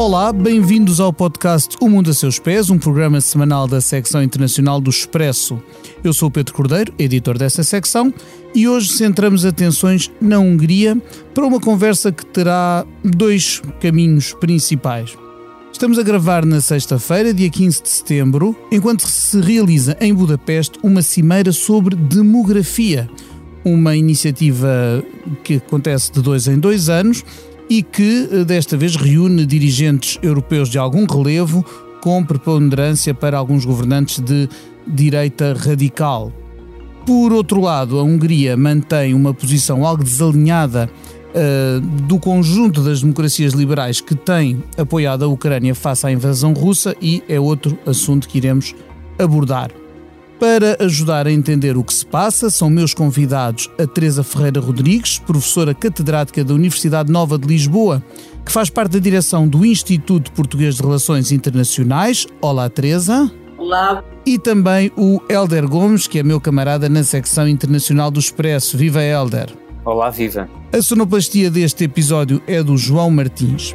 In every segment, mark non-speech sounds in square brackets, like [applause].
Olá, bem-vindos ao podcast O Mundo a Seus Pés, um programa semanal da secção internacional do Expresso. Eu sou o Pedro Cordeiro, editor dessa secção, e hoje centramos atenções na Hungria para uma conversa que terá dois caminhos principais. Estamos a gravar na sexta-feira, dia 15 de setembro, enquanto se realiza em Budapeste uma cimeira sobre demografia, uma iniciativa que acontece de dois em dois anos e que eh, desta vez reúne dirigentes europeus de algum relevo, com preponderância para alguns governantes de direita radical. Por outro lado, a Hungria mantém uma posição algo desalinhada uh, do conjunto das democracias liberais que têm apoiado a Ucrânia face à invasão russa e é outro assunto que iremos abordar. Para ajudar a entender o que se passa, são meus convidados a Teresa Ferreira Rodrigues, professora catedrática da Universidade Nova de Lisboa, que faz parte da direção do Instituto Português de Relações Internacionais. Olá, Teresa. Olá. E também o Helder Gomes, que é meu camarada na secção internacional do Expresso. Viva, Helder. Olá, viva. A sonoplastia deste episódio é do João Martins.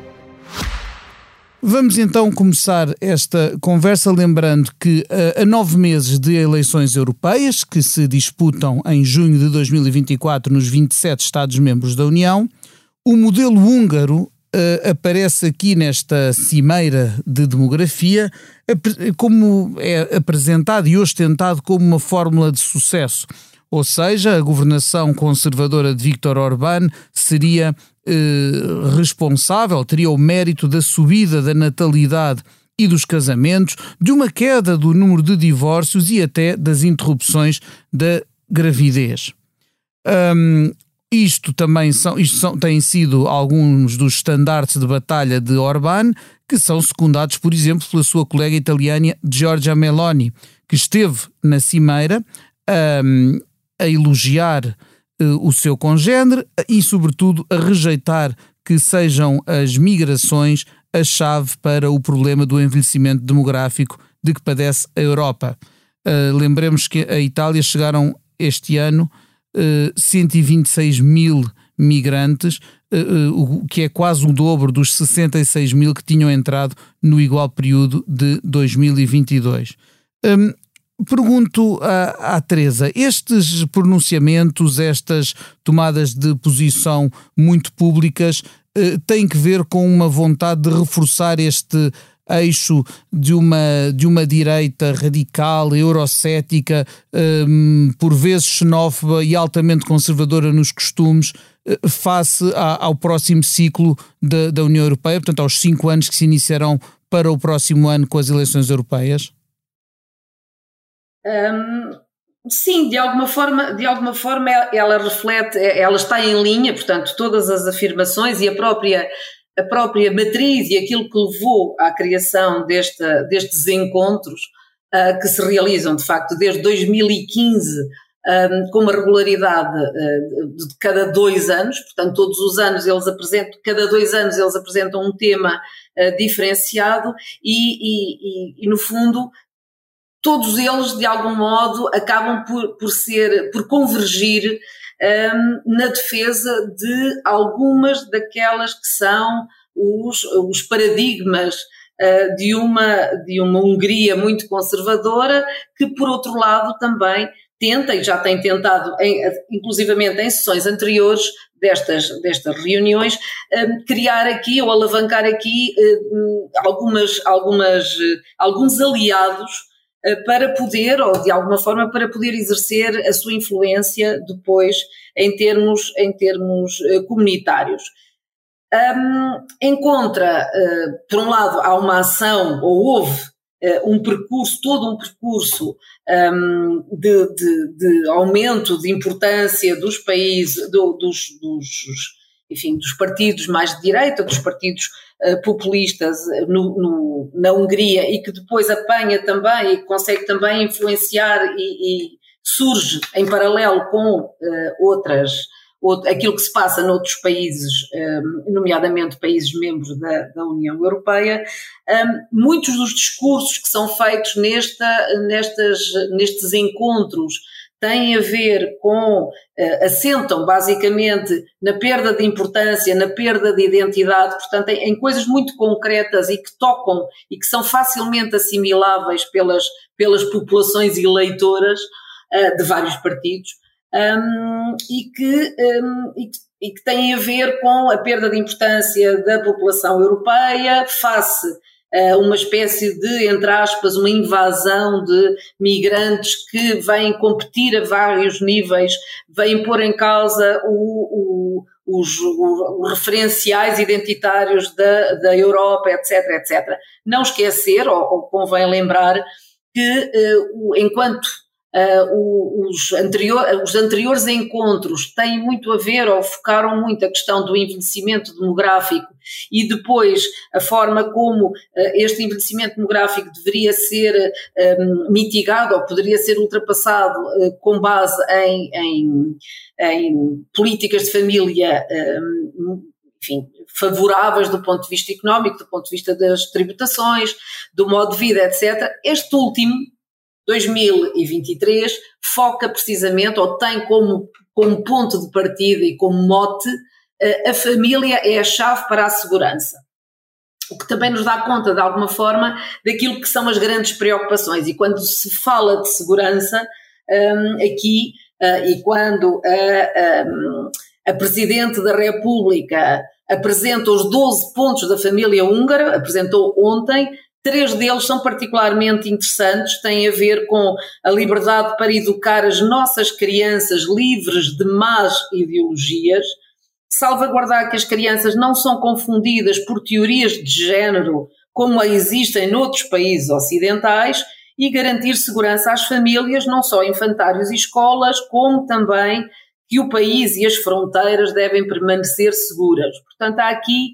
Vamos então começar esta conversa lembrando que uh, a nove meses de eleições europeias, que se disputam em junho de 2024 nos 27 Estados-membros da União, o modelo húngaro uh, aparece aqui nesta cimeira de demografia como é apresentado e ostentado como uma fórmula de sucesso. Ou seja, a governação conservadora de Viktor Orbán seria eh, responsável, teria o mérito da subida da natalidade e dos casamentos, de uma queda do número de divórcios e até das interrupções da gravidez. Um, isto também são, isto são, têm sido alguns dos estandartes de batalha de Orbán, que são secundados, por exemplo, pela sua colega italiana Giorgia Meloni, que esteve na cimeira um, a elogiar o seu congênere e, sobretudo, a rejeitar que sejam as migrações a chave para o problema do envelhecimento demográfico de que padece a Europa. Uh, lembremos que a Itália chegaram este ano uh, 126 mil migrantes, uh, o que é quase o dobro dos 66 mil que tinham entrado no igual período de 2022. Um, Pergunto à, à Teresa, estes pronunciamentos, estas tomadas de posição muito públicas, eh, têm que ver com uma vontade de reforçar este eixo de uma, de uma direita radical, eurocética, eh, por vezes xenófoba e altamente conservadora nos costumes, eh, face a, ao próximo ciclo da, da União Europeia, portanto, aos cinco anos que se iniciarão para o próximo ano com as eleições europeias? Um, sim, de alguma forma, de alguma forma ela reflete, ela está em linha, portanto, todas as afirmações e a própria a própria matriz e aquilo que levou à criação destes encontros uh, que se realizam de facto desde 2015 um, com uma regularidade uh, de cada dois anos, portanto todos os anos eles apresentam, cada dois anos eles apresentam um tema uh, diferenciado e, e, e, e, no fundo todos eles, de algum modo, acabam por, por ser, por convergir um, na defesa de algumas daquelas que são os, os paradigmas uh, de, uma, de uma Hungria muito conservadora, que, por outro lado, também tenta, e já tem tentado, em, inclusivamente em sessões anteriores destas, destas reuniões, um, criar aqui ou alavancar aqui um, algumas, algumas, alguns aliados para poder, ou de alguma forma, para poder exercer a sua influência depois em termos, em termos eh, comunitários. Um, em contra, uh, por um lado, há uma ação, ou houve uh, um percurso, todo um percurso um, de, de, de, aumento de importância dos países, do, dos, dos enfim, dos partidos mais de direita, dos partidos populistas no, no, na Hungria e que depois apanha também e consegue também influenciar e, e surge em paralelo com uh, outras aquilo que se passa noutros países, nomeadamente países membros da, da União Europeia, muitos dos discursos que são feitos nesta, nestas, nestes encontros têm a ver com, uh, assentam basicamente na perda de importância, na perda de identidade, portanto, em, em, coisas muito concretas e que tocam e que são facilmente assimiláveis pelas, pelas populações eleitoras uh, de vários partidos. Um, e, que, um, e, que, e que têm a ver com a perda de importância da população europeia face uma espécie de, entre aspas, uma invasão de migrantes que vêm competir a vários níveis, vêm pôr em causa o, o, os, referenciais identitários da, da Europa, etc, etc. Não esquecer, ou, ou convém lembrar, que uh, enquanto Uh, os, anterior, os, anteriores encontros têm muito a ver ou focaram muito a questão do envelhecimento demográfico e depois a forma como uh, este envelhecimento demográfico deveria ser um, mitigado ou poderia ser ultrapassado uh, com base em, em, em, políticas de família. Um, enfim, favoráveis do ponto de vista económico, do ponto de vista das tributações, do modo de vida, etc. Este último 2023 foca precisamente, ou tem como, como ponto de partida e como mote, a família é a chave para a segurança. O que também nos dá conta, de alguma forma, daquilo que são as grandes preocupações. E quando se fala de segurança, um, aqui, uh, e quando a, um, a Presidente da República apresenta os 12 pontos da família húngara, apresentou ontem, Três deles são particularmente interessantes, têm a ver com a liberdade para educar as nossas crianças livres de más ideologias, salvaguardar que as crianças não são confundidas por teorias de género como existem noutros países ocidentais e garantir segurança às famílias, não só infantários e escolas, como também que o país e as fronteiras devem permanecer seguras. Portanto, há aqui,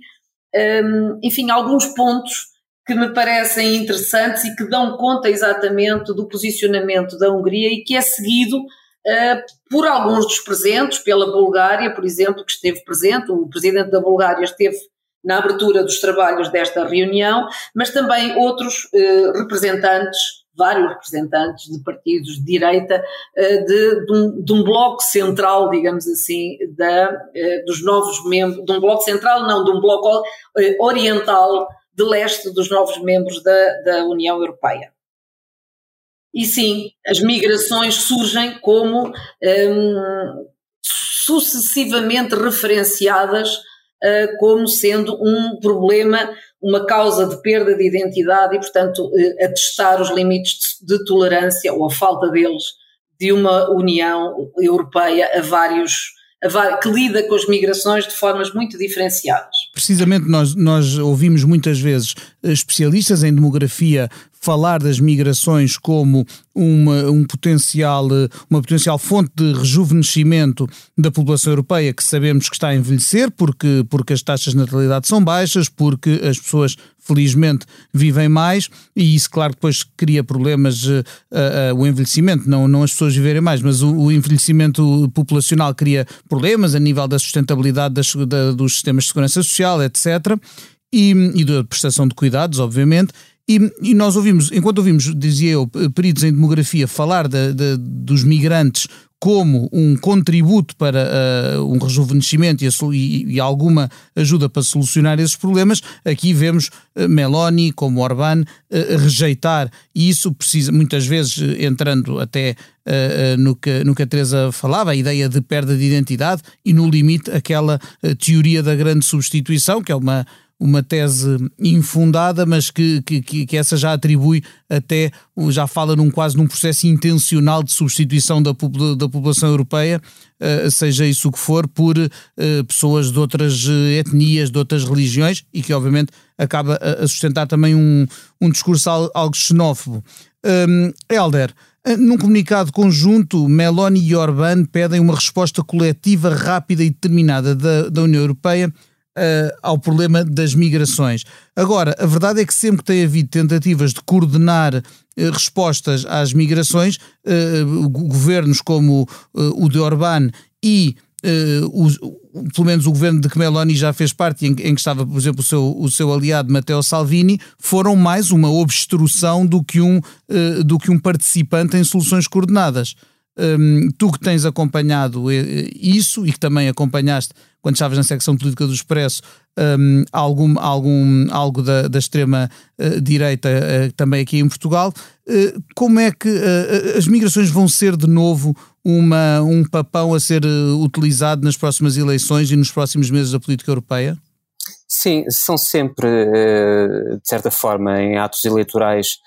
hum, enfim, alguns pontos que me parecem interessantes e que dão conta exatamente do posicionamento da Hungria e que é seguido uh, por alguns dos presentes, pela Bulgária, por exemplo, que esteve presente, o presidente da Bulgária esteve na abertura dos trabalhos desta reunião, mas também outros uh, representantes, vários representantes de partidos de direita, uh, de, de, um, de, um, bloco central, digamos assim, da, dos novos membros, de um bloco central, não, de um bloco oriental de leste dos novos membros da, da União Europeia. E sim, as migrações surgem como um, sucessivamente referenciadas uh, como sendo um problema, uma causa de perda de identidade e, portanto, uh, atestar os limites de, de tolerância ou a falta deles de uma União Europeia a vários que lida com as migrações de formas muito diferenciadas. Precisamente nós, nós ouvimos muitas vezes especialistas em demografia falar das migrações como uma, um potencial, uma potencial fonte de rejuvenescimento da população europeia que sabemos que está a envelhecer porque, porque as taxas de natalidade são baixas, porque as pessoas felizmente vivem mais e isso claro depois cria problemas uh, uh, o envelhecimento, não, não as pessoas viverem mais, mas o, o envelhecimento populacional cria problemas a nível da sustentabilidade das, da, dos sistemas de segurança social, etc. E, e da prestação de cuidados, obviamente, e, e, nós ouvimos, enquanto ouvimos, dizia eu, peritos em demografia falar de, de, dos migrantes como um contributo para uh, um rejuvenescimento e, e, e, alguma ajuda para solucionar esses problemas, aqui vemos uh, Meloni, como Orbán, uh, rejeitar, e isso precisa, muitas vezes, entrando até no, que, no que a Teresa falava, a ideia de perda de identidade e, no limite, aquela teoria da grande substituição, que é uma uma tese infundada, mas que, que, que essa já atribui até, já fala num quase num processo intencional de substituição da, da população europeia, uh, seja isso o que for, por uh, pessoas de outras eh, etnias, de outras religiões, e que obviamente acaba a sustentar também um, um discurso algo xenófobo. Um, Helder, Num comunicado conjunto, Meloni e Orbán pedem uma resposta coletiva rápida e determinada da, da União Europeia uh, ao problema das migrações. Agora, a verdade é que sempre que tem havido tentativas de coordenar uh, respostas às migrações, uh, governos como o de Orbán e os, pelo menos o governo de que Meloni já fez parte, em, em, que estava, por exemplo, o seu, o seu aliado Matteo Salvini, foram mais uma obstrução do que um, do que um participante em soluções coordenadas. Um, tu que tens acompanhado isso e que também acompanhaste quando estavas na secção política do Expresso, um, algum, algum, algo da, da extrema uh, direita uh, também aqui em Portugal. Uh, como é que as migrações vão ser de novo uma, um papão a ser utilizado nas próximas eleições e nos próximos meses da política europeia? Sim, são sempre, de certa forma, em atos eleitorais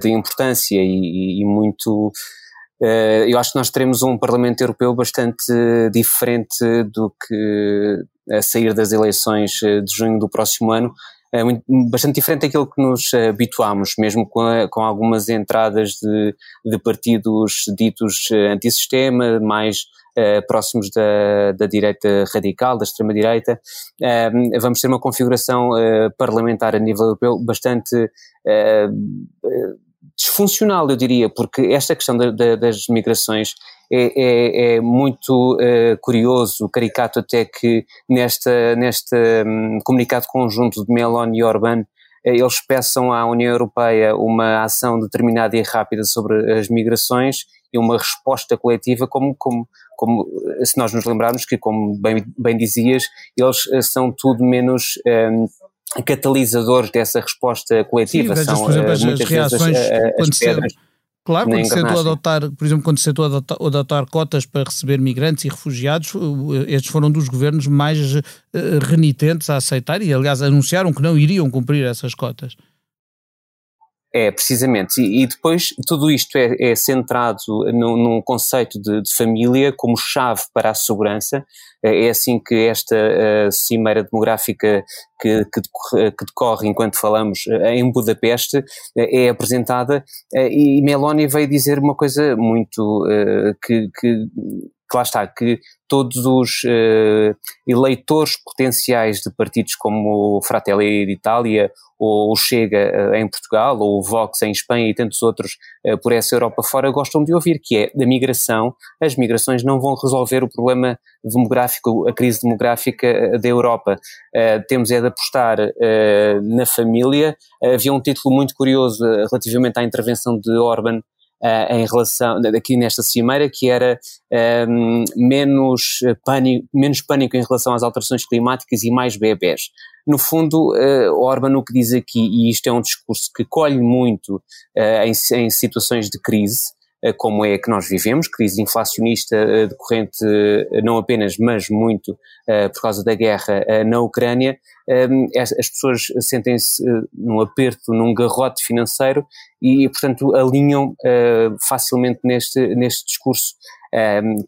de importância e, e muito eh, eu acho que nós teremos um Parlamento Europeu bastante diferente do que a sair das eleições eh, de junho do próximo ano, é bastante diferente daquilo que nos habituámos, mesmo com, com algumas entradas de, de partidos ditos eh, antissistema, mais próximos da, da direita radical, da extrema-direita. Vamos ter uma configuração parlamentar a nível europeu bastante disfuncional, eu diria, porque esta questão da, da, das migrações é, é, é muito uh, curioso, caricato até que nesta, neste um, comunicado conjunto de Meloni e Orbán uh, eles peçam à União Europeia uma ação determinada e rápida sobre as migrações e uma resposta coletiva como, como, como se nós nos lembrarmos que, como bem, bem dizias, eles são tudo menos um, catalisadores dessa resposta coletiva. Sim, são por exemplo, as, as reações vezes, as, quando as pedras, se, Claro, quando se tentou adotar, por exemplo, quando se tentou adotar, adotar, cotas para receber migrantes e refugiados, estes foram dos governos mais uh, renitentes a aceitar e, aliás, anunciaram que não iriam cumprir essas cotas. É, precisamente. E, e, depois tudo isto é, é centrado no, num conceito de, de, família como chave para a segurança. É, é assim que esta uh, cimeira demográfica que, que, decorre, que, decorre enquanto falamos eh, em Budapeste uh, é apresentada uh, e Meloni veio dizer uma coisa muito que, que que lá está, que todos os uh, eleitores potenciais de partidos como o Fratelli d'Italia ou o Chega uh, em Portugal ou o Vox em Espanha e tantos outros uh, por essa Europa fora gostam de ouvir, que é da migração. As migrações não vão resolver o problema demográfico, a crise demográfica da Europa. temos é de apostar na família. havia um título muito curioso relativamente à intervenção de Orban uh, em relação, aqui nesta cimeira, que era um, ehm, menos, pânico, menos pânico em relação às alterações climáticas e mais bebés. No fundo, uh, Orban o que diz aqui, e isto é um discurso que colhe muito uh, em, em situações de crise, como é que nós vivemos, crise inflacionista decorrente não apenas, mas muito por causa da guerra na Ucrânia, as pessoas sentem-se num aperto, num garrote financeiro e, portanto, alinham facilmente neste, neste discurso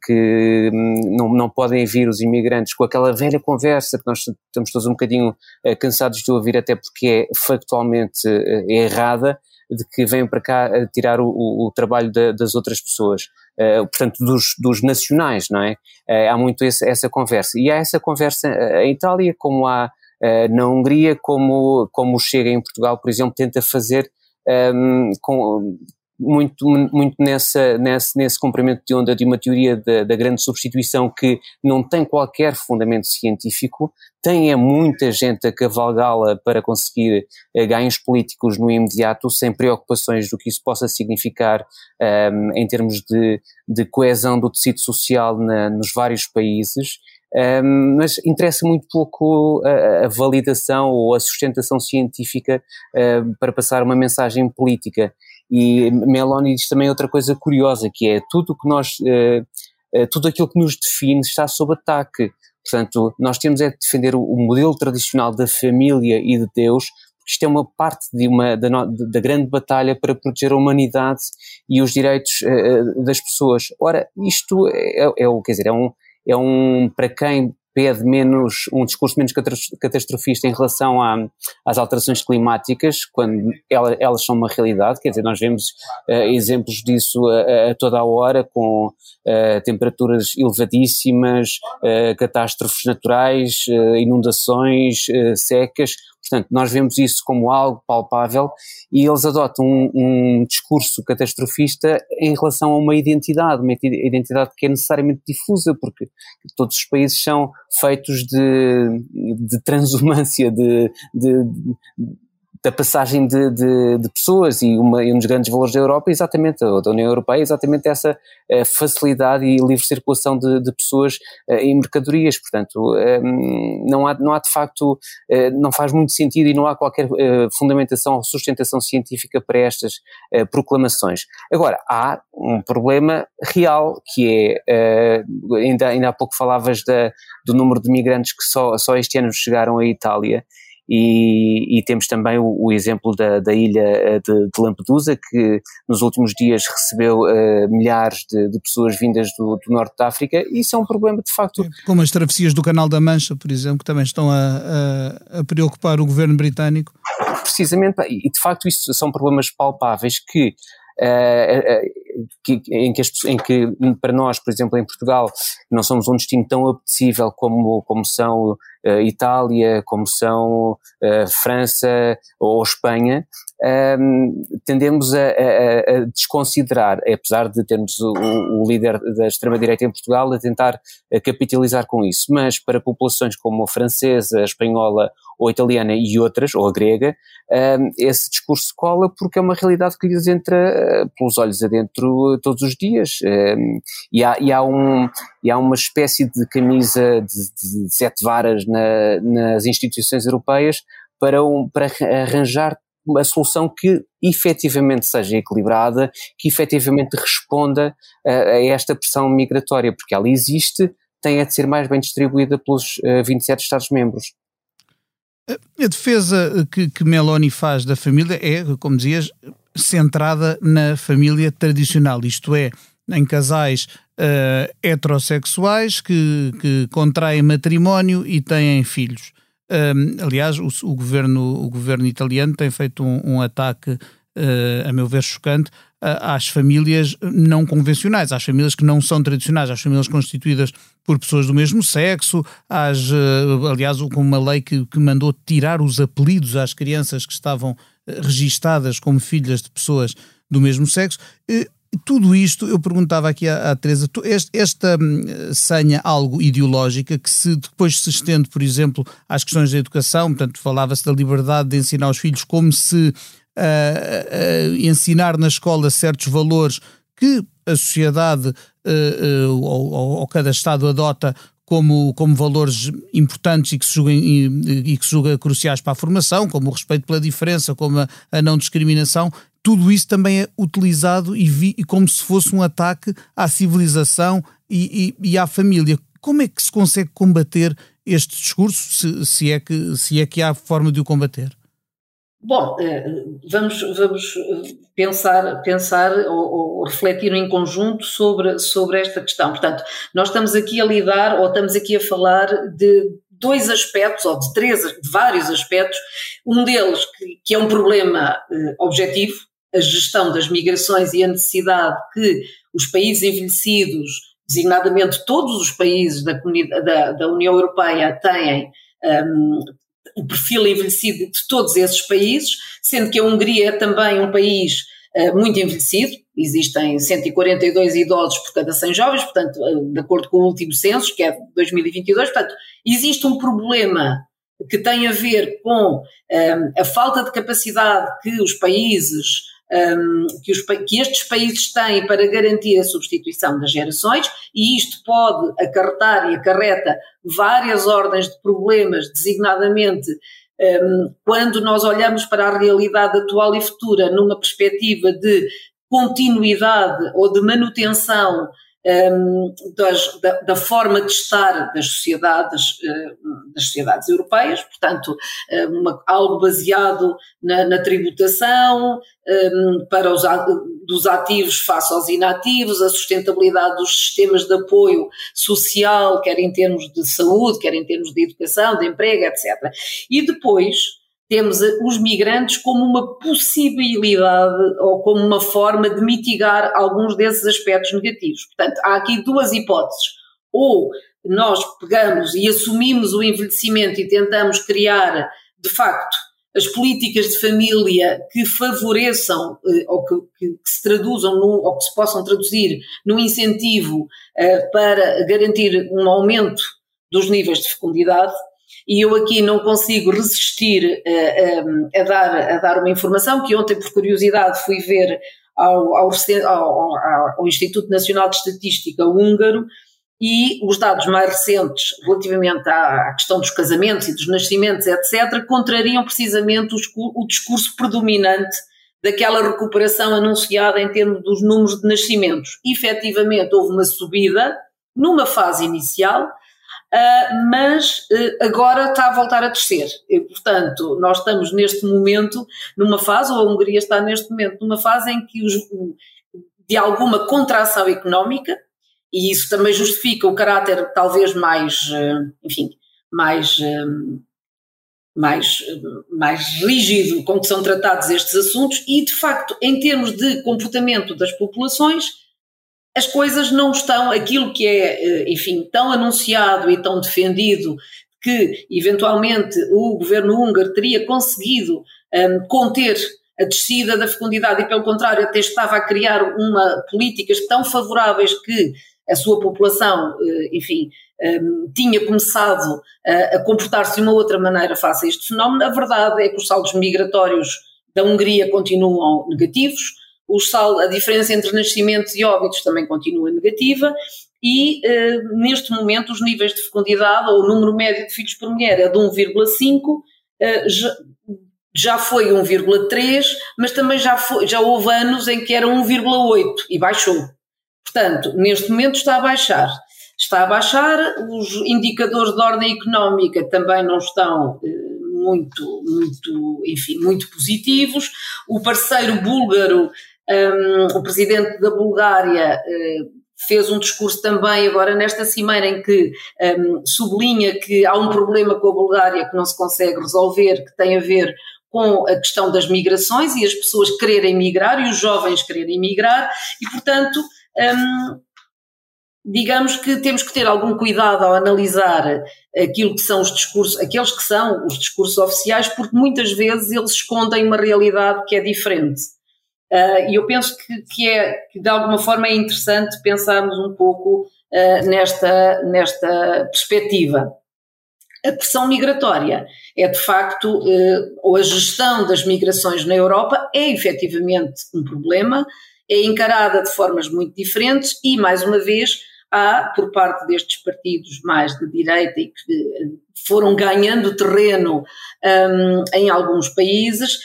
que hum, não, não podem vir os imigrantes com aquela velha conversa que nós estamos todos um bocadinho cansados de ouvir, até porque é factualmente errada, de que vêm para cá tirar o, o, o trabalho das outras pessoas, uh, portanto, dos, dos, nacionais, não é? Uh, há muito esse, essa conversa. E há essa conversa uh, em Itália, como há na Hungria, como, como chega em Portugal, por exemplo, tenta fazer um, com, muito, muito nessa, nesse, nesse comprimento de onda de uma teoria da, da, grande substituição que não tem qualquer fundamento científico, tem é muita gente a cavalgá-la para conseguir uh, ganhos políticos no imediato, sem preocupações do que isso possa significar um, ehm, em termos de, de, coesão do tecido social na, nos vários países. Um, ehm, mas interessa muito pouco a, a, validação ou a sustentação científica uh, para passar uma mensagem política. E Meloni diz também outra coisa curiosa, que é tudo que nós, uh, uh, tudo aquilo que nos define está sob ataque. Portanto, nós temos é de defender o, modelo tradicional da família e de Deus, porque isto é uma parte de uma, da, da grande batalha para proteger a humanidade e os direitos uh, das pessoas. Ora, isto é, é, quer dizer, é um, é um, para quem pede menos, um discurso menos catastrofista em relação a, às alterações climáticas, quando elas, elas são uma realidade, quer dizer, nós vemos uh, exemplos disso a, a, toda a hora, com uh, temperaturas elevadíssimas, uh, catástrofes naturais, inundações, secas, Portanto, nós vemos isso como algo palpável e eles adotam um, um, discurso catastrofista em relação a uma identidade, uma identidade que é necessariamente difusa, porque todos os países são feitos de, de transumância, de, de, da passagem de, de, de pessoas e, uma, e, um dos grandes valores da Europa é exatamente, da União Europeia, é exatamente essa uh, facilidade e livre circulação de, de pessoas e mercadorias, portanto ehm, não, há, não há de facto, uh, não faz muito sentido e não há qualquer fundamentação ou sustentação científica para estas proclamações. Agora, há um problema real que é, ainda, ainda há pouco falavas da, do número de migrantes que só, só este ano chegaram à Itália, e, e, temos também o, o exemplo da, da ilha eh, de, de, Lampedusa, que nos últimos dias recebeu uh, milhares de, de, pessoas vindas do, do, norte da África, e isso é um problema de facto. Como as travessias do Canal da Mancha, por exemplo, que também estão a, a, a preocupar o governo britânico. Precisamente, e de facto isso são problemas palpáveis que Uh, que, em, que as, em, que para nós, por exemplo, em Portugal, não somos um destino tão apetecível como, como são uh, Itália, como são uh, França ou Espanha, um, tendemos a, a, a, desconsiderar, apesar de termos o, o líder da extrema-direita em Portugal a tentar a capitalizar com isso, mas para populações como a francesa, a espanhola ou italiana e outras, ou a grega, um, esse discurso cola porque é uma realidade que lhes entra pelos olhos adentro todos os dias. Um, e, há, e, há um, e há uma espécie de camisa de, de sete varas na, nas instituições europeias para, um, para arranjar uma solução que efetivamente seja equilibrada, que efetivamente responda a, a esta pressão migratória, porque ela existe, tem a de ser mais bem distribuída pelos uh, eh, 27 Estados-membros. A defesa que, que Meloni faz da família é, como dizias, centrada na família tradicional, isto é, em casais uh, heterossexuais que, que contraem matrimónio e têm filhos. Um, aliás, o, o, governo, o governo italiano tem feito um, um ataque, uh, a meu ver, chocante às famílias não convencionais, às famílias que não são tradicionais, às famílias constituídas por pessoas do mesmo sexo, às, uh, aliás, com uma lei que, que mandou tirar os apelidos às crianças que estavam registadas como filhas de pessoas do mesmo sexo. Tudo isto, eu perguntava aqui à, à Teresa, esta hum, senha algo ideológica que se depois se estende, por exemplo, às questões da educação, portanto, falava-se da liberdade de ensinar os filhos como se uh, uh, ensinar na escola certos valores que a sociedade uh, ou, ou, cada Estado adota como, como valores importantes e que, se julga, e, e, que se julga cruciais para a formação, como o respeito pela diferença, como a, a não discriminação, tudo isso também é utilizado e, vi, e como se fosse um ataque à civilização e, e, e, à família. Como é que se consegue combater este discurso, se, se, é, que, se é que há forma de o combater? Bom, eh, vamos, vamos pensar, pensar ou, ou, refletir em conjunto sobre, sobre esta questão. Portanto, nós estamos aqui a lidar ou estamos aqui a falar de dois aspectos, ou de três, de vários aspectos. Um deles que, que é um problema eh, objetivo, a gestão das migrações e a necessidade que os países envelhecidos, designadamente todos os países da, da, da União Europeia, têm um, o perfil envelhecido de todos esses países, sendo que a Hungria é também um país uh, muito envelhecido, existem 142 idosos por cada 100 jovens, portanto, uh, de acordo com o último censo, que é de 2022, portanto, existe um problema que tem a ver com um, a falta de capacidade que os países um, que, os, que, estes países têm para garantir a substituição das gerações, e isto pode acarretar e acarreta várias ordens de problemas, designadamente um, quando nós olhamos para a realidade atual e futura numa perspectiva de continuidade ou de manutenção um, das, da, da, forma de estar das sociedades, uh, das sociedades europeias, portanto, uma, algo baseado na, na tributação, um, para os dos ativos face aos inativos, a sustentabilidade dos sistemas de apoio social, quer em termos de saúde, quer em termos de educação, de emprego, etc. E depois, temos os migrantes como uma possibilidade ou como uma forma de mitigar alguns desses aspectos negativos. Portanto, há aqui duas hipóteses. Ou nós pegamos e assumimos o envelhecimento e tentamos criar, de facto, as políticas de família que favoreçam eh, ou que, que, que, se traduzam no, ou que se possam traduzir num incentivo uh, para garantir um aumento dos níveis de fecundidade, e eu aqui não consigo resistir a, eh, a, a, dar, a dar uma informação que ontem, por curiosidade, fui ver ao, ao, ao, ao Instituto Nacional de Estatística húngaro e os dados mais recentes relativamente à, questão dos casamentos e dos nascimentos, etc., contrariam precisamente o discurso predominante daquela recuperação anunciada em termos dos números de nascimentos. Efetivamente, houve uma subida numa fase inicial, Uh, mas uh, agora está a voltar a descer. E, portanto, nós estamos neste momento numa fase, ou a Hungria está neste momento numa fase em que os, de alguma contração económica, e isso também justifica o caráter talvez mais, uh, enfim, mais, mais, mais rígido com que são tratados estes assuntos, e de facto, em termos de comportamento das populações, as coisas não estão, aquilo que é, eh, enfim, tão anunciado e tão defendido, que eventualmente o governo húngaro teria conseguido um, ehm, conter a descida da fecundidade e, pelo contrário, até estava a criar uma políticas tão favoráveis que a sua população, eh, enfim, ehm, tinha começado a, a comportar-se de uma outra maneira face a este fenómeno. A verdade é que os saldos migratórios da Hungria continuam negativos os sal, a diferença entre nascimentos e óbitos também continua negativa e uh, neste momento os níveis de fecundidade ou o número médio de filhos por mulher é de 1,5, uh, eh, já, já foi 1,3, mas também já, foi, já houve anos em que era 1,8 e baixou. Portanto, neste momento está a baixar. Está a baixar, os indicadores de ordem económica também não estão uh, muito, muito, enfim, muito positivos. O parceiro búlgaro um, o presidente da Bulgária uh, fez um discurso também agora nesta cimeira em que um, sublinha que há um problema com a Bulgária que não se consegue resolver, que tem a ver com a questão das migrações e as pessoas quererem migrar e os jovens quererem migrar e, portanto, um, digamos que temos que ter algum cuidado ao analisar aquilo que são os discursos, aqueles que são os discursos oficiais, porque muitas vezes eles escondem uma realidade que é diferente. Uh, e eu penso que, que, é, que de alguma forma é interessante pensarmos um pouco uh, nesta, nesta perspectiva. A pressão migratória é de facto, uh, ou a gestão das migrações na Europa é efetivamente um problema, é encarada de formas muito diferentes e, mais uma vez, há, por parte destes partidos mais de direita e que foram ganhando terreno um, em alguns países,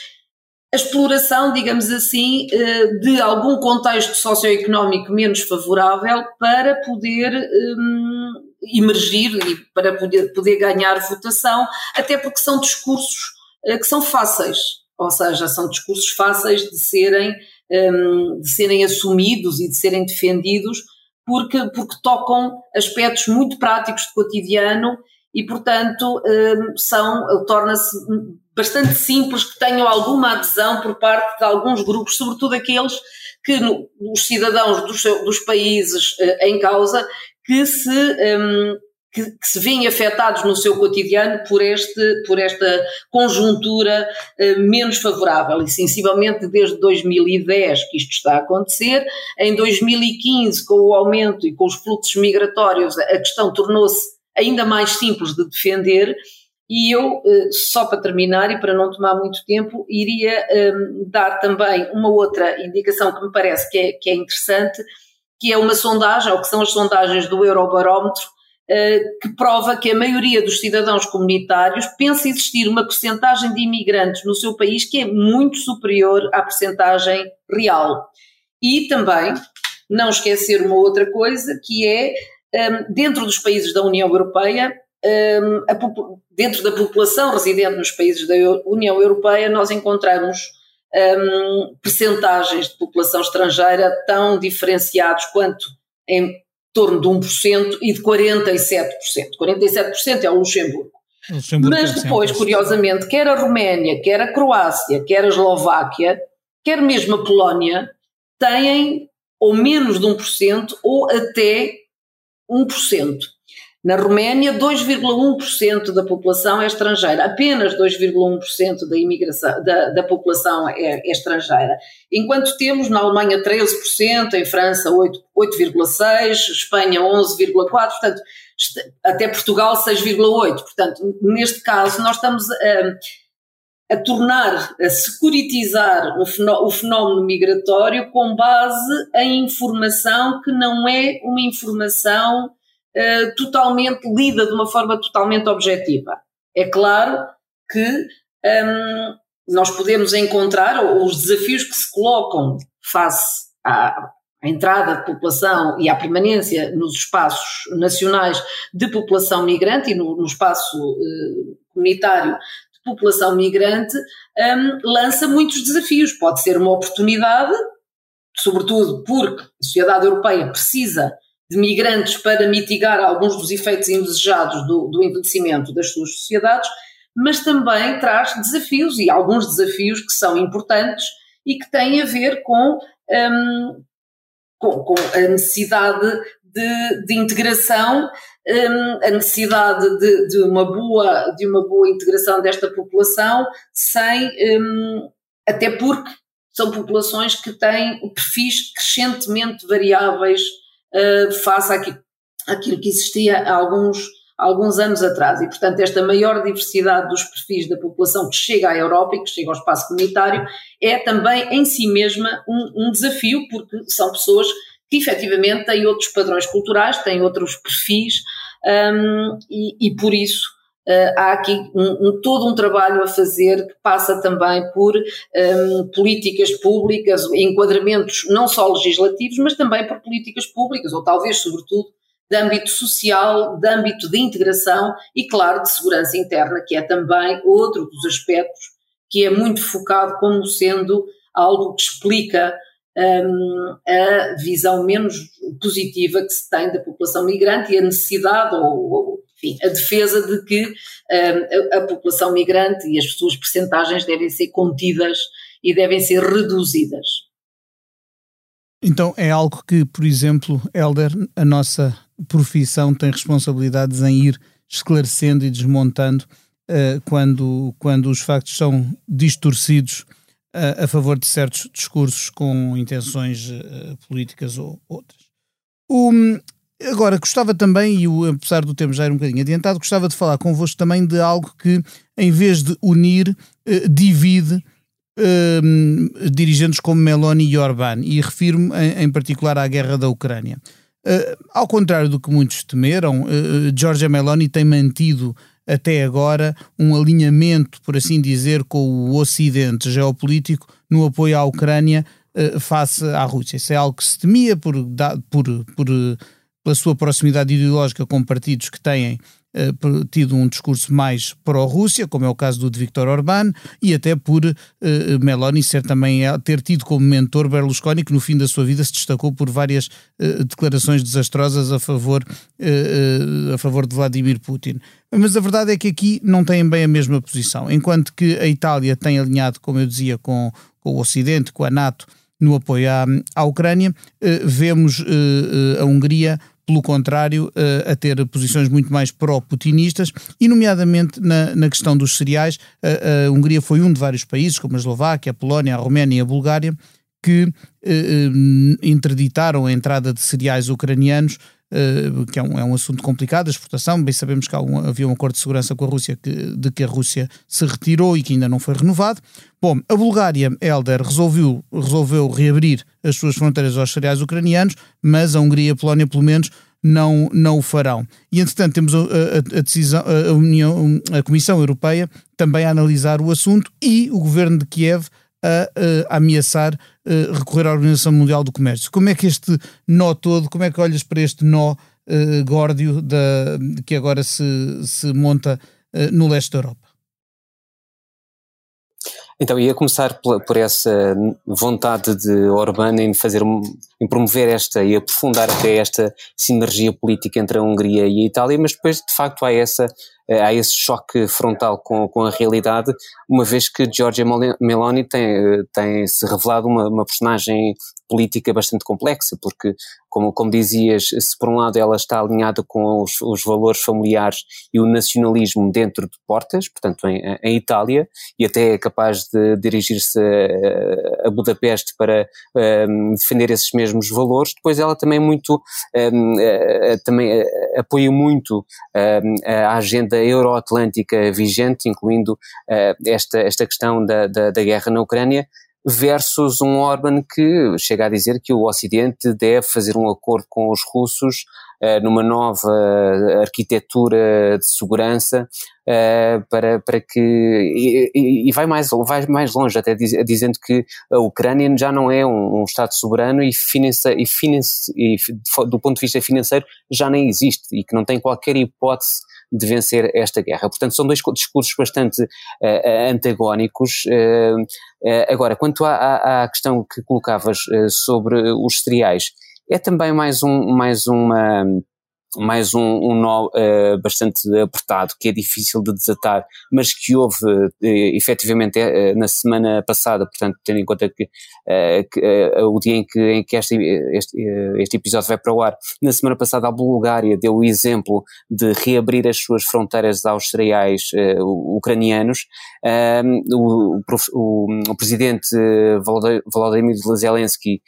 a exploração, digamos assim, eh, de algum contexto socioeconómico menos favorável para poder um, emergir e para poder, poder ganhar votação, até porque são discursos uh, que são fáceis, ou seja, são discursos fáceis de serem, de serem assumidos e de serem defendidos, porque, porque tocam aspectos muito práticos do cotidiano e, portanto, um, são, torna-se bastante simples, que tenham alguma adesão por parte de alguns grupos, sobretudo aqueles que os cidadãos dos, dos países uh, em causa que se, um, que, que, se veem afetados no seu cotidiano por, este, por esta conjuntura uh, menos favorável. E sensivelmente desde 2010 que isto está a acontecer, em 2015 com o aumento e com os fluxos migratórios a questão tornou-se ainda mais simples de defender e eu, eh, só para terminar e para não tomar muito tempo, iria ehm, dar também uma outra indicação que me parece que é, que é interessante, que é uma sondagem, ou que são as sondagens do Eurobarómetro, uh, que prova que a maioria dos cidadãos comunitários pensa existir uma percentagem de imigrantes no seu país que é muito superior à percentagem real. E também não esquecer uma outra coisa, que é, um, dentro dos países da União Europeia, um, a, dentro da população residente nos países da União Europeia, nós encontramos um, percentagens de população estrangeira tão diferenciados quanto em torno de 1% e de 47%. 47% é o Luxemburgo. Luxemburgo Mas depois, curiosamente, quer a Roménia, quer a Croácia, quer a Eslováquia, quer mesmo a Polónia, têm ou menos de 1% ou até 1%. Na Roménia, 2,1% da população é estrangeira, apenas 2,1% da, da, da população é, é, estrangeira. Enquanto temos na Alemanha 13%, em França 8,6%, Espanha 11,4%, portanto, até Portugal 6,8%. Portanto, neste caso, nós estamos a, a tornar, a securitizar o fenómeno migratório com base em informação que não é uma informação uh, totalmente lida de uma forma totalmente objetiva. É claro que um, nós podemos encontrar os desafios que se colocam face à, entrada de população e à permanência nos espaços nacionais de população migrante e no, no espaço uh, comunitário população migrante, um, lança muitos desafios. Pode ser uma oportunidade, sobretudo porque a sociedade europeia precisa de migrantes para mitigar alguns dos efeitos indesejados do, do envelhecimento das suas sociedades, mas também traz desafios e alguns desafios que são importantes e que têm a ver com, um, com, com, a necessidade de, de integração, um, a necessidade de, de, uma boa, de uma boa integração desta população, sem, um, até porque são populações que têm perfis crescentemente variáveis uh, face àquilo, àquilo que existia há alguns, há alguns anos atrás. E, portanto, esta maior diversidade dos perfis da população que chega à Europa e que chega ao espaço comunitário é também em si mesma um, um desafio, porque são pessoas que efetivamente têm outros padrões culturais, têm outros perfis um, e, e, por isso uh, há aqui um, um, todo um trabalho a fazer que passa também por um, políticas públicas, enquadramentos não só legislativos, mas também por políticas públicas, ou talvez, sobretudo, de âmbito social, de âmbito de integração e, claro, de segurança interna, que é também outro dos aspectos que é muito focado como sendo algo que explica um, a visão menos positiva que se tem da população migrante e a necessidade ou, ou enfim, a defesa de que um, a, a, população migrante e as suas percentagens devem ser contidas e devem ser reduzidas. Então é algo que, por exemplo, Helder, a nossa profissão tem responsabilidades em ir esclarecendo e desmontando uh, quando, quando os factos são distorcidos uh, a favor de certos discursos com intenções uh, políticas ou outras. Um, Agora, gostava também, e apesar do tempo já ir um bocadinho adiantado, gostava de falar convosco também de algo que, em vez de unir, eh, divide eh, dirigentes como Meloni e Orbán, e refiro-me em, em, particular à guerra da Ucrânia. Uh, ao contrário do que muitos temeram, uh, Giorgia Meloni tem mantido até agora um alinhamento, por assim dizer, com o Ocidente geopolítico no apoio à Ucrânia uh, face à Rússia. Isso é algo que se temia por, por, por pela sua proximidade ideológica com partidos que têm uh, tido um discurso mais pró-Rússia, como é o caso do de Viktor Orbán, e até por uh, Meloni ser também ter tido como mentor Berlusconi, que no fim da sua vida se destacou por várias declarações desastrosas a favor, a favor de Vladimir Putin. Mas a verdade é que aqui não têm bem a mesma posição. Enquanto que a Itália tem alinhado, como eu dizia, com, com o Ocidente, com a NATO, no apoio à, à Ucrânia, vemos a Hungria pelo contrário, uh, a ter posições muito mais pró-putinistas, e nomeadamente na, na questão dos cereais, a, a Hungria foi um de vários países, como a Eslováquia, a Polónia, a Roménia e a Bulgária, que interditaram a entrada de cereais ucranianos Uh, que é um, é um assunto complicado, a exportação. Bem sabemos que um, havia um acordo de segurança com a Rússia que, de que a Rússia se retirou e que ainda não foi renovado. Bom, a Bulgária, Helder, resolveu, resolveu reabrir as suas fronteiras aos cereais ucranianos, mas a Hungria e a Polónia, pelo menos, não, não o farão. E, entretanto, temos a, a, a, decisão, a, União, a Comissão Europeia também a analisar o assunto e o governo de Kiev a, a ameaçar uh, recorrer à Organização Mundial do Comércio. Como é que este nó todo, como é que olhas para este nó uh, górdio da, que agora se, se monta uh, no leste da Europa? Então, ia começar por, essa vontade de Orbán em fazer, em promover esta e aprofundar até esta sinergia política entre a Hungria e a Itália, mas depois, de facto, há essa há esse choque frontal com, com a realidade, uma vez que Giorgia Meloni tem, tem se revelado uma, uma personagem política bastante complexa, porque, como, como dizias, se por um lado ela está alinhada com os, os valores familiares e o nacionalismo dentro de portas, portanto em, em Itália, e até é capaz de dirigir-se a, a, Budapeste para um, defender esses mesmos valores, depois ela também muito, um, uh, também uh, apoia muito um, a agenda euroatlântica vigente, incluindo uh, esta, esta questão da, da, da guerra na Ucrânia, versus um Orban que chega a dizer que o Ocidente deve fazer um acordo com os russos uh, numa nova arquitetura de segurança uh, para, para que. E, e, vai, mais, vai mais longe, até diz, dizendo que a Ucrânia já não é um, um Estado soberano e, finance, e, finance, e do ponto de vista financeiro já nem existe e que não tem qualquer hipótese de vencer esta guerra. Portanto, são dois discursos bastante uh, antagónicos. Uh, uh, agora, quanto à, à, questão que colocavas sobre os cereais, é também mais, um, mais uma mais um, um nó uh, bastante apertado, que é difícil de desatar, mas que houve uh, efetivamente uh, na semana passada, portanto, tendo em conta que, que o dia em que, em que este, este, este, episódio vai para o ar, na semana passada a Bulgária deu o exemplo de reabrir as suas fronteiras aos cereais ucranianos. O, o, o, presidente Volodymyr Zelensky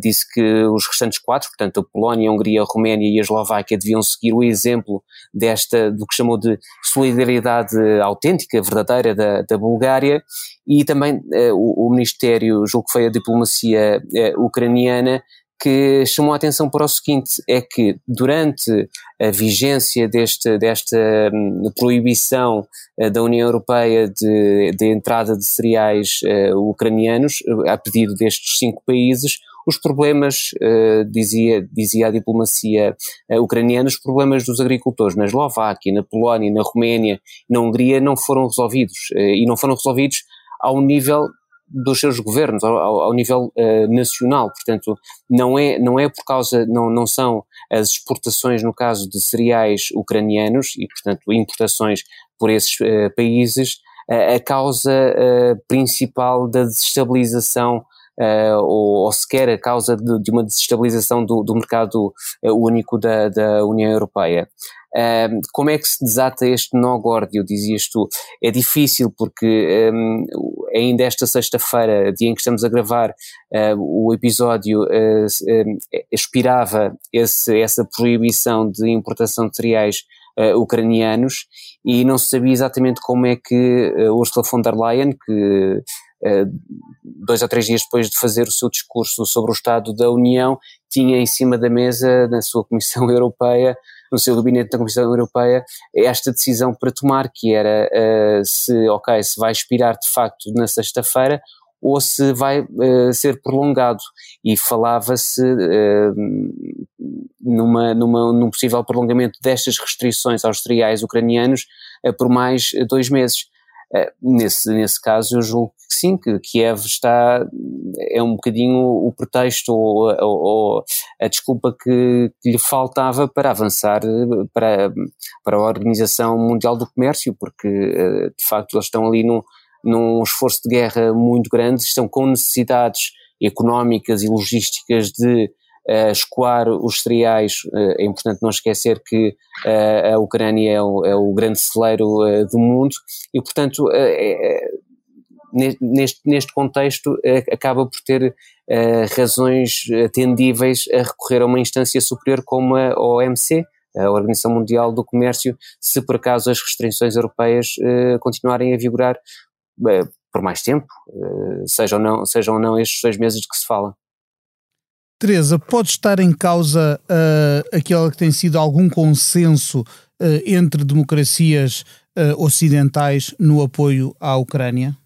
disse que os restantes quatro, portanto, a Polónia, a Hungria, a Roménia e a Eslováquia, Eslováquia deviam seguir o exemplo desta, do que chamou de solidariedade autêntica, verdadeira da, da Bulgária, e também eh, o, o, Ministério, julgo que foi a diplomacia eh, ucraniana, que chamou a atenção para o seguinte, é que durante a vigência deste, desta um, proibição uh, da União Europeia de, de entrada de cereais uh, ucranianos, a pedido destes cinco países, os problemas, uh, dizia, dizia a diplomacia uh, ucraniana, os problemas dos agricultores na Eslováquia, na Polónia, na Roménia, na Hungria não foram resolvidos uh, e não foram resolvidos ao nível dos seus governos, ao, ao nível nacional. Portanto, não é, não é por causa, não, não são as exportações, no caso de cereais ucranianos, e portanto importações por esses países, a causa principal da desestabilização uh, ou, ou, sequer a causa de, de uma desestabilização do, do mercado uh, único da, da União Europeia. Uh, como é que se desata este nó górdio, dizias tu? É difícil porque um, ainda esta sexta-feira, dia em que estamos a gravar uh, o episódio, uh, expirava esse, essa proibição de importação de cereais ucranianos e não se sabia exatamente como é que Ursula von der Leyen, que eh, dois ou três dias depois de fazer o seu discurso sobre o Estado da União, tinha em cima da mesa, na sua Comissão [laughs] Europeia, no seu gabinete da Comissão Europeia, esta decisão para tomar, que era uh, se, ok, se vai expirar de facto na sexta-feira ou se vai uh, ser prolongado. E falava-se uh, numa, numa, num possível prolongamento destas restrições aos cereais ucranianos por mais dois meses. Eh, nesse, nesse caso, eu julgo que sim, que Kiev está, é um bocadinho o pretexto ou, ou, ou a desculpa que, que, lhe faltava para avançar para, para a Organização Mundial do Comércio, porque eh, de facto eles estão ali num, num esforço de guerra muito grande, estão com necessidades económicas e logísticas de uh, escoar os cereais. Uh, é importante não esquecer que uh, a Ucrânia é o, é o grande celeiro do mundo e, portanto, é, neste, neste contexto acaba por ter razões atendíveis a recorrer a uma instância superior como a OMC, a Organização Mundial do Comércio, se por acaso as restrições europeias continuarem a vigorar por mais tempo, sejam, não, sejam ou não estes dois meses de que se fala. Teresa, pode estar em causa uh, aquela que tem sido algum consenso uh, entre democracias uh, ocidentais no apoio à Ucrânia?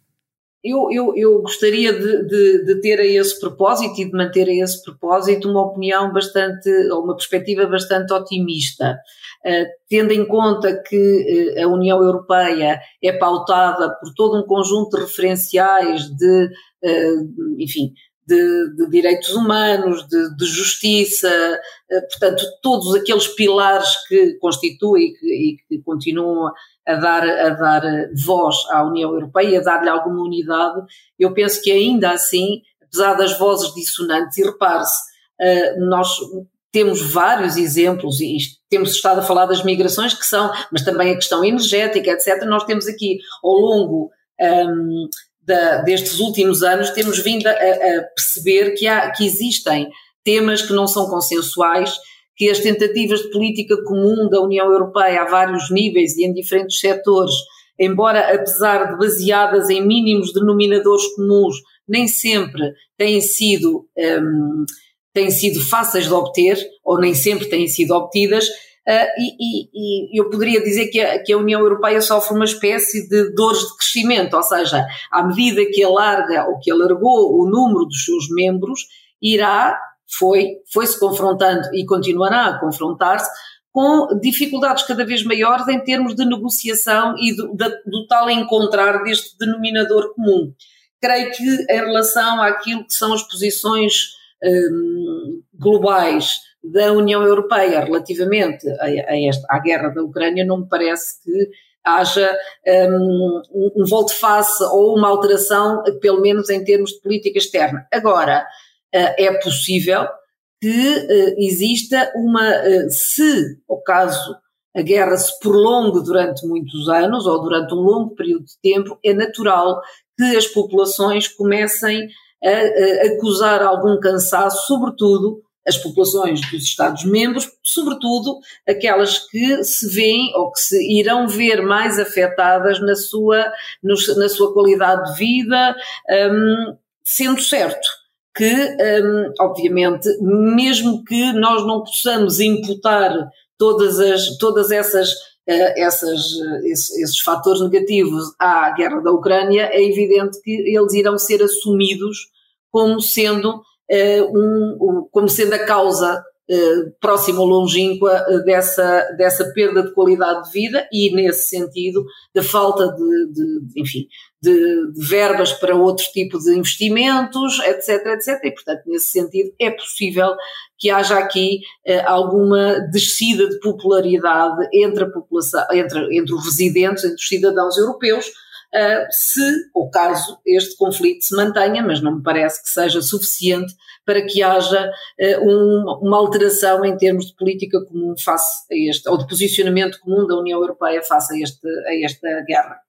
eu, eu, eu gostaria de, de, de, ter a esse propósito e de manter a esse propósito uma opinião bastante, ou uma perspectiva bastante otimista, uh, tendo em conta que uh, a União Europeia é pautada por todo um conjunto de referenciais de, uh, enfim, de, de, direitos humanos, de, de, justiça, portanto, todos aqueles pilares que constituem e que, que continuam a dar, a dar voz à União Europeia, a dar-lhe alguma unidade, eu penso que ainda assim, apesar das vozes dissonantes, e repare-se, uh, nós temos vários exemplos, e temos estado a falar das migrações, que são, mas também a questão energética, etc. Nós temos aqui, ao longo um, da, destes últimos anos, temos vindo a, a perceber que, há, que existem temas que não são consensuais que as tentativas de política comum da União Europeia a vários níveis e em diferentes setores, embora apesar de baseadas em mínimos denominadores comuns, nem sempre têm sido, um, têm sido fáceis de obter, ou nem sempre têm sido obtidas, e, e, e, eu poderia dizer que a, que a, União Europeia sofre uma espécie de dores de crescimento, ou seja, à medida que alarga ou que alargou o número dos seus membros, irá foi, foi-se confrontando e continuará a confrontar-se com dificuldades cada vez maiores em termos de negociação e do, do tal encontrar deste denominador comum. Creio que em relação àquilo que são as posições um, globais da União Europeia relativamente a, a esta, à guerra da Ucrânia, não me parece que haja um, um volte-face ou uma alteração, pelo menos em termos de política externa. Agora, eh, é possível que eh, exista uma, eh, se o caso a guerra se prolongue durante muitos anos ou durante um longo período de tempo, é natural que as populações comecem a, a acusar algum cansaço, sobretudo as populações dos Estados-membros, sobretudo aquelas que se veem ou que se irão ver mais afetadas na sua, no, na sua qualidade de vida, um, sendo certo que, um, obviamente, mesmo que nós não possamos imputar todas, as, todas essas, uh, essas, esses, esses, fatores negativos à guerra da Ucrânia, é evidente que eles irão ser assumidos como sendo, um, um, como sendo a causa uh, próxima ou longínqua dessa, dessa perda de qualidade de vida e, nesse sentido, da falta de, de, enfim, de, de, verbas para outro tipo de investimentos, etc, etc. E, portanto, nesse sentido, é possível que haja aqui eh, alguma descida de popularidade entre a população, entre, entre os residentes, entre os cidadãos europeus, uh, se, ou caso, este conflito se mantenha, mas não me parece que seja suficiente para que haja uh, um, uma alteração em termos de política comum face a este, ou de posicionamento comum da União Europeia face a, este, a esta guerra.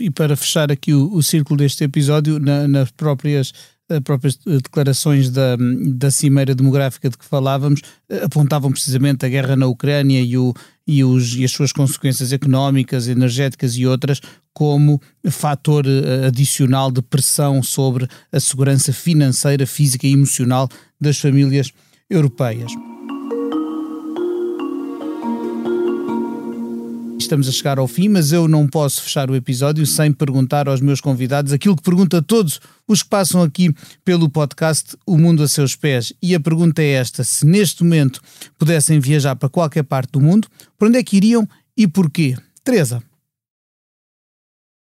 E para fechar aqui o, o círculo deste episódio, na, nas próprias as próprias eh, declarações da, da Cimeira Demográfica de que falávamos eh, apontavam precisamente a guerra na Ucrânia e, o, e, os, e as suas consequências económicas, energéticas e outras como fator eh, adicional de pressão sobre a segurança financeira, física e emocional das famílias europeias. Estamos a chegar ao fim, mas eu não posso fechar o episódio sem perguntar aos meus convidados aquilo que pergunta a todos os que passam aqui pelo podcast O Mundo a Seus Pés. E a pergunta é esta: se neste momento pudessem viajar para qualquer parte do mundo, para onde é que iriam e porquê? Teresa.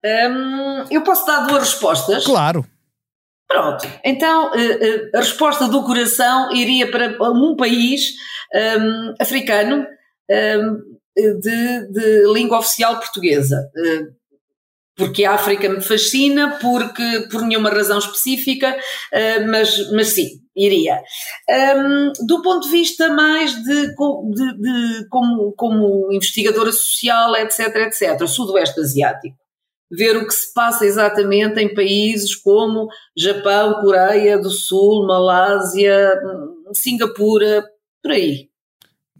Hum, eu posso dar duas respostas? Claro. Pronto, então eh, eh, a resposta do coração iria para um país um, africano um, de, de língua oficial portuguesa. Eh, porque a África me fascina, porque por nenhuma razão específica, eh, mas, mas sim, iria. Um, do ponto de vista mais de, de, de, como, como investigadora social, etc, etc, Sudoeste Asiático. Ver o que se passa exatamente em países como Japão, Coreia do Sul, Malásia, Singapura, por aí.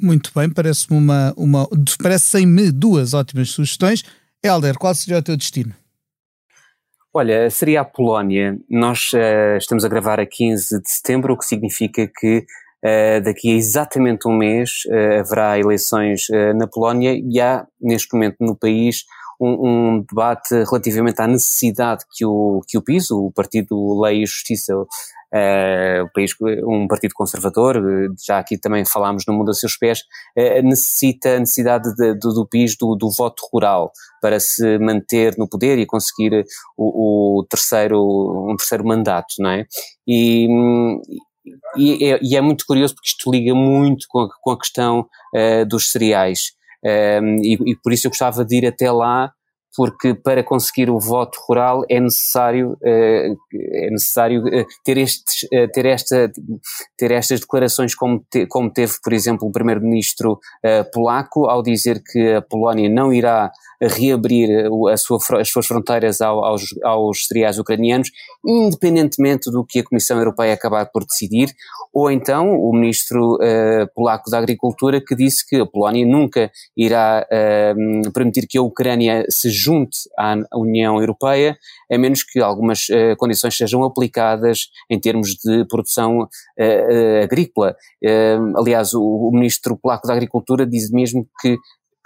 Muito bem, parece-me uma, uma parecem-me duas ótimas sugestões. Helder, qual seria o teu destino? Olha, seria a Polónia. Nós uh, estamos a gravar a 15 de setembro, o que significa que uh, daqui a exatamente um mês uh, haverá eleições na Polónia e há, neste momento, no país um, um, debate relativamente à necessidade que o, que o PIS, o Partido Lei e Justiça, Uh, o país, um partido conservador, já aqui também falámos no mundo a seus pés, uh, necessita a necessidade de, de, do PIS do, do, voto rural para se manter no poder e conseguir o, o terceiro, um terceiro mandato, não é? E, e é, e, é, muito curioso porque isto liga muito com a, com a questão uh, dos cereais. Um, e, e, por isso eu gostava de ir até lá porque para conseguir o voto rural é necessário, eh, é necessário eh, ter, estes, eh, ter, esta, ter estas declarações como, te, como teve, por exemplo, o primeiro-ministro polaco ao dizer que a Polónia não irá reabrir sua, as suas fronteiras aos, aos cereais ucranianos, independentemente do que a Comissão Europeia acabar por decidir, ou então o ministro polaco da Agricultura que disse que a Polónia nunca irá permitir que a Ucrânia se junte à União Europeia, a menos que algumas uh, condições sejam aplicadas em termos de produção uh, agrícola. aliás, o, o, ministro polaco da Agricultura diz mesmo que,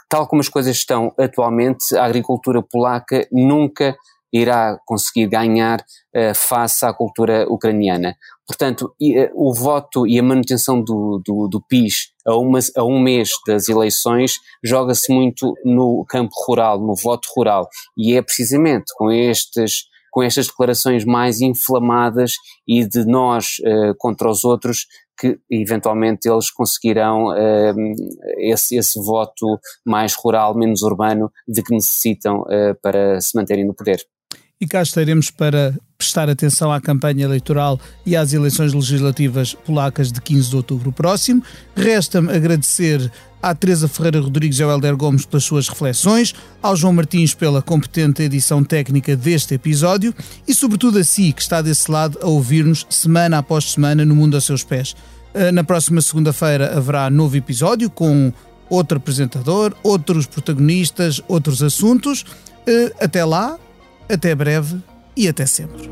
tal como as coisas estão atualmente, a agricultura polaca nunca irá conseguir ganhar uh, face à cultura ucraniana. Portanto, e, uh, o voto e a manutenção do, do, do PIS a, uma, a um mês das eleições joga-se muito no campo rural, no voto rural. E é precisamente com estes com estas declarações mais inflamadas e de nós uh, contra os outros que eventualmente eles conseguirão uh, esse, esse voto mais rural, menos urbano, de que necessitam uh, para se manterem no poder e cá estaremos para prestar atenção à campanha eleitoral e às eleições legislativas polacas de 15 de outubro próximo. Resta-me agradecer à Teresa Ferreira Rodrigues e ao Helder Gomes pelas suas reflexões, ao João Martins pela competente edição técnica deste episódio e, sobretudo, a si que está desse lado a ouvir-nos semana após semana no Mundo a Seus Pés. Eh, na próxima segunda-feira haverá novo episódio com outro apresentador, outros protagonistas, outros assuntos. Eh, até lá, até breve e até sempre.